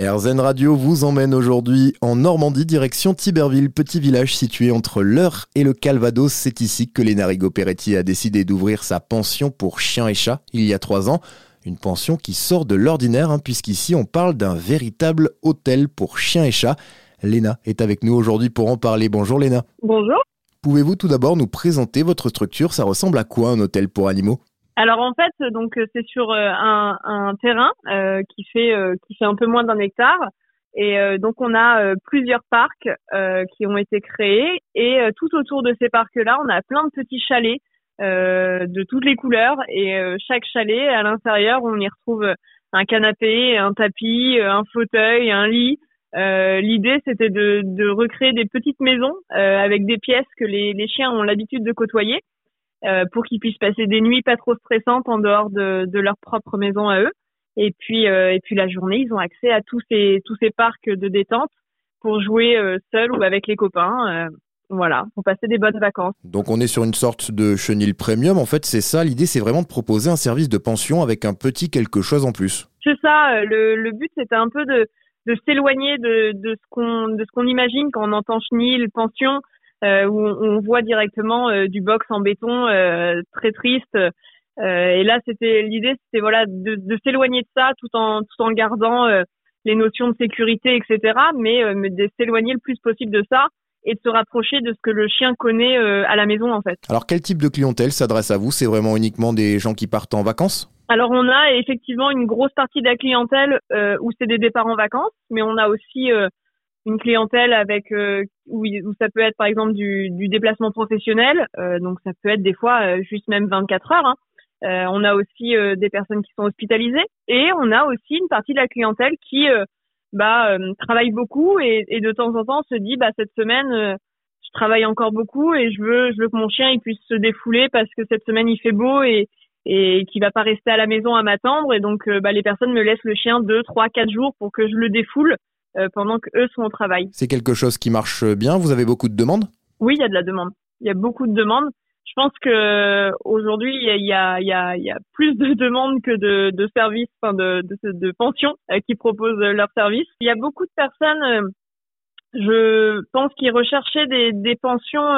RZN Radio vous emmène aujourd'hui en Normandie, direction Tiberville, petit village situé entre l'Eure et le Calvados. C'est ici que Léna Rigo-Peretti a décidé d'ouvrir sa pension pour chiens et chats il y a trois ans. Une pension qui sort de l'ordinaire, hein, puisqu'ici on parle d'un véritable hôtel pour chiens et chats. Léna est avec nous aujourd'hui pour en parler. Bonjour Léna. Bonjour. Pouvez-vous tout d'abord nous présenter votre structure? Ça ressemble à quoi un hôtel pour animaux? Alors en fait, donc euh, c'est sur euh, un, terrain euh, qui fait qui fait un peu moins d'un hectare. Et donc on a plusieurs parcs qui ont été créés et tout autour de ces parcs-là, on a plein de petits chalets de toutes les couleurs et chaque chalet à l'intérieur, on y retrouve un canapé, un tapis, un fauteuil, un lit. L'idée c'était de, recréer des petites maisons avec des pièces que les chiens ont l'habitude de côtoyer euh, pour qu'ils puissent passer des nuits pas trop stressantes en dehors de, de leur propre maison à eux. Et puis, euh, et puis la journée, ils ont accès à tous ces, tous ces parcs de détente pour jouer euh, seul ou avec les copains. voilà, pour passer des bonnes vacances. Donc on est sur une sorte de chenille premium. En fait, c'est ça. L'idée, c'est vraiment de proposer un service de pension avec un petit quelque chose en plus. C'est ça. Le, le but, c'était un peu de, de s'éloigner de, de ce qu'on de ce qu'on imagine quand on entend chenille, pension. Euh, où on, voit directement euh, du box en béton euh, très triste. et là, c'était l'idée, c'était voilà de, de s'éloigner de ça tout en tout en gardant les notions de sécurité, etc. Mais, mais de s'éloigner le plus possible de ça et de se rapprocher de ce que le chien connaît à la maison en fait. Alors quel type de clientèle s'adresse à vous? C'est vraiment uniquement des gens qui partent en vacances? Alors on a effectivement une grosse partie de la clientèle euh, où c'est des départs en vacances, mais on a aussi euh, une clientèle avec euh, où, ça peut être par exemple du, déplacement professionnel, euh, donc ça peut être des fois euh, juste même 24 heures. Hein. on a aussi des personnes qui sont hospitalisées et on a aussi une partie de la clientèle qui bah, travaille beaucoup et, de temps en temps se dit bah cette semaine je travaille encore beaucoup et je veux que mon chien il puisse se défouler parce que cette semaine il fait beau et et qui va pas rester à la maison à m'attendre et donc bah, les personnes me laissent le chien deux trois quatre jours pour que je le défoule pendant qu'eux sont au travail. C'est quelque chose qui marche bien Vous avez beaucoup de demandes? Oui, il y a de la demande. Il y a beaucoup de demandes. Je pense que aujourd'hui il y a, y, a, y a, plus de demandes que de, de services, enfin de, de, de pensions euh, qui proposent leurs services. Il y a beaucoup de personnes, euh, je pense, qui recherchaient des, des pensions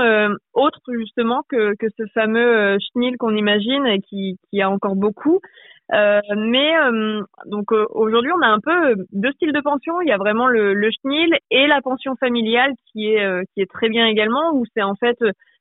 autres justement que, que ce fameux chenil qu'on imagine et qui, qui a encore beaucoup. Euh, mais euh, donc euh, aujourd'hui, on a un peu deux styles de pension. Il y a vraiment le, le chenil et la pension familiale qui est qui est très bien également, où c'est en fait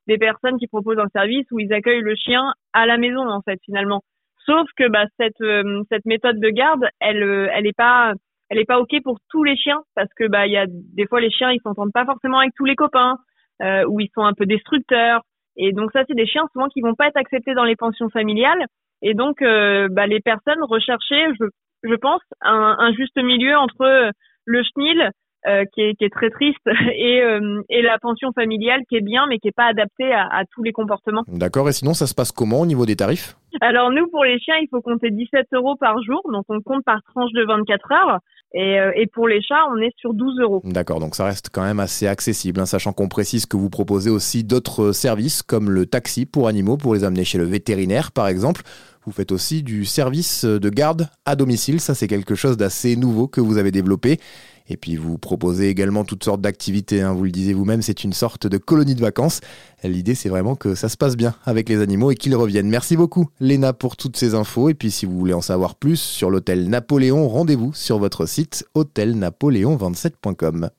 des personnes qui proposent un service où ils accueillent le chien à la maison en fait finalement. Sauf que bah, cette cette méthode de garde, elle elle est pas elle est pas ok pour tous les chiens parce que bah il y a des fois les chiens ils s'entendent pas forcément avec tous les copains euh, ou ils sont un peu destructeurs et donc ça c'est des chiens souvent qui vont pas être acceptés dans les pensions familiales et donc, euh, bah, les personnes recherchaient, je, je pense, un, juste milieu entre le chenil, euh, qui, est, très triste, et, euh, et, la pension familiale qui est bien, mais qui n'est pas adaptée à, à, tous les comportements. D'accord. Et sinon, ça se passe comment au niveau des tarifs? Alors, nous, pour les chiens, il faut compter 17 euros par jour. Donc, on compte par tranche de 24 heures. Et, et, pour les chats, on est sur 12 euros. D'accord, donc ça reste quand même assez accessible, hein, sachant qu'on précise que vous proposez aussi d'autres services comme le taxi pour animaux, pour les amener chez le vétérinaire par exemple. Vous faites aussi du service de garde à domicile. Ça, c'est quelque chose d'assez nouveau que vous avez développé. Et puis vous proposez également toutes sortes d'activités. Hein. Vous le disiez vous-même, c'est une sorte de colonie de vacances. L'idée, c'est vraiment que ça se passe bien avec les animaux et qu'ils reviennent. Merci beaucoup, Léna, pour toutes ces infos. Et puis si vous voulez en savoir plus sur l'hôtel Napoléon, rendez-vous sur votre site hôtelnapoléon27.com.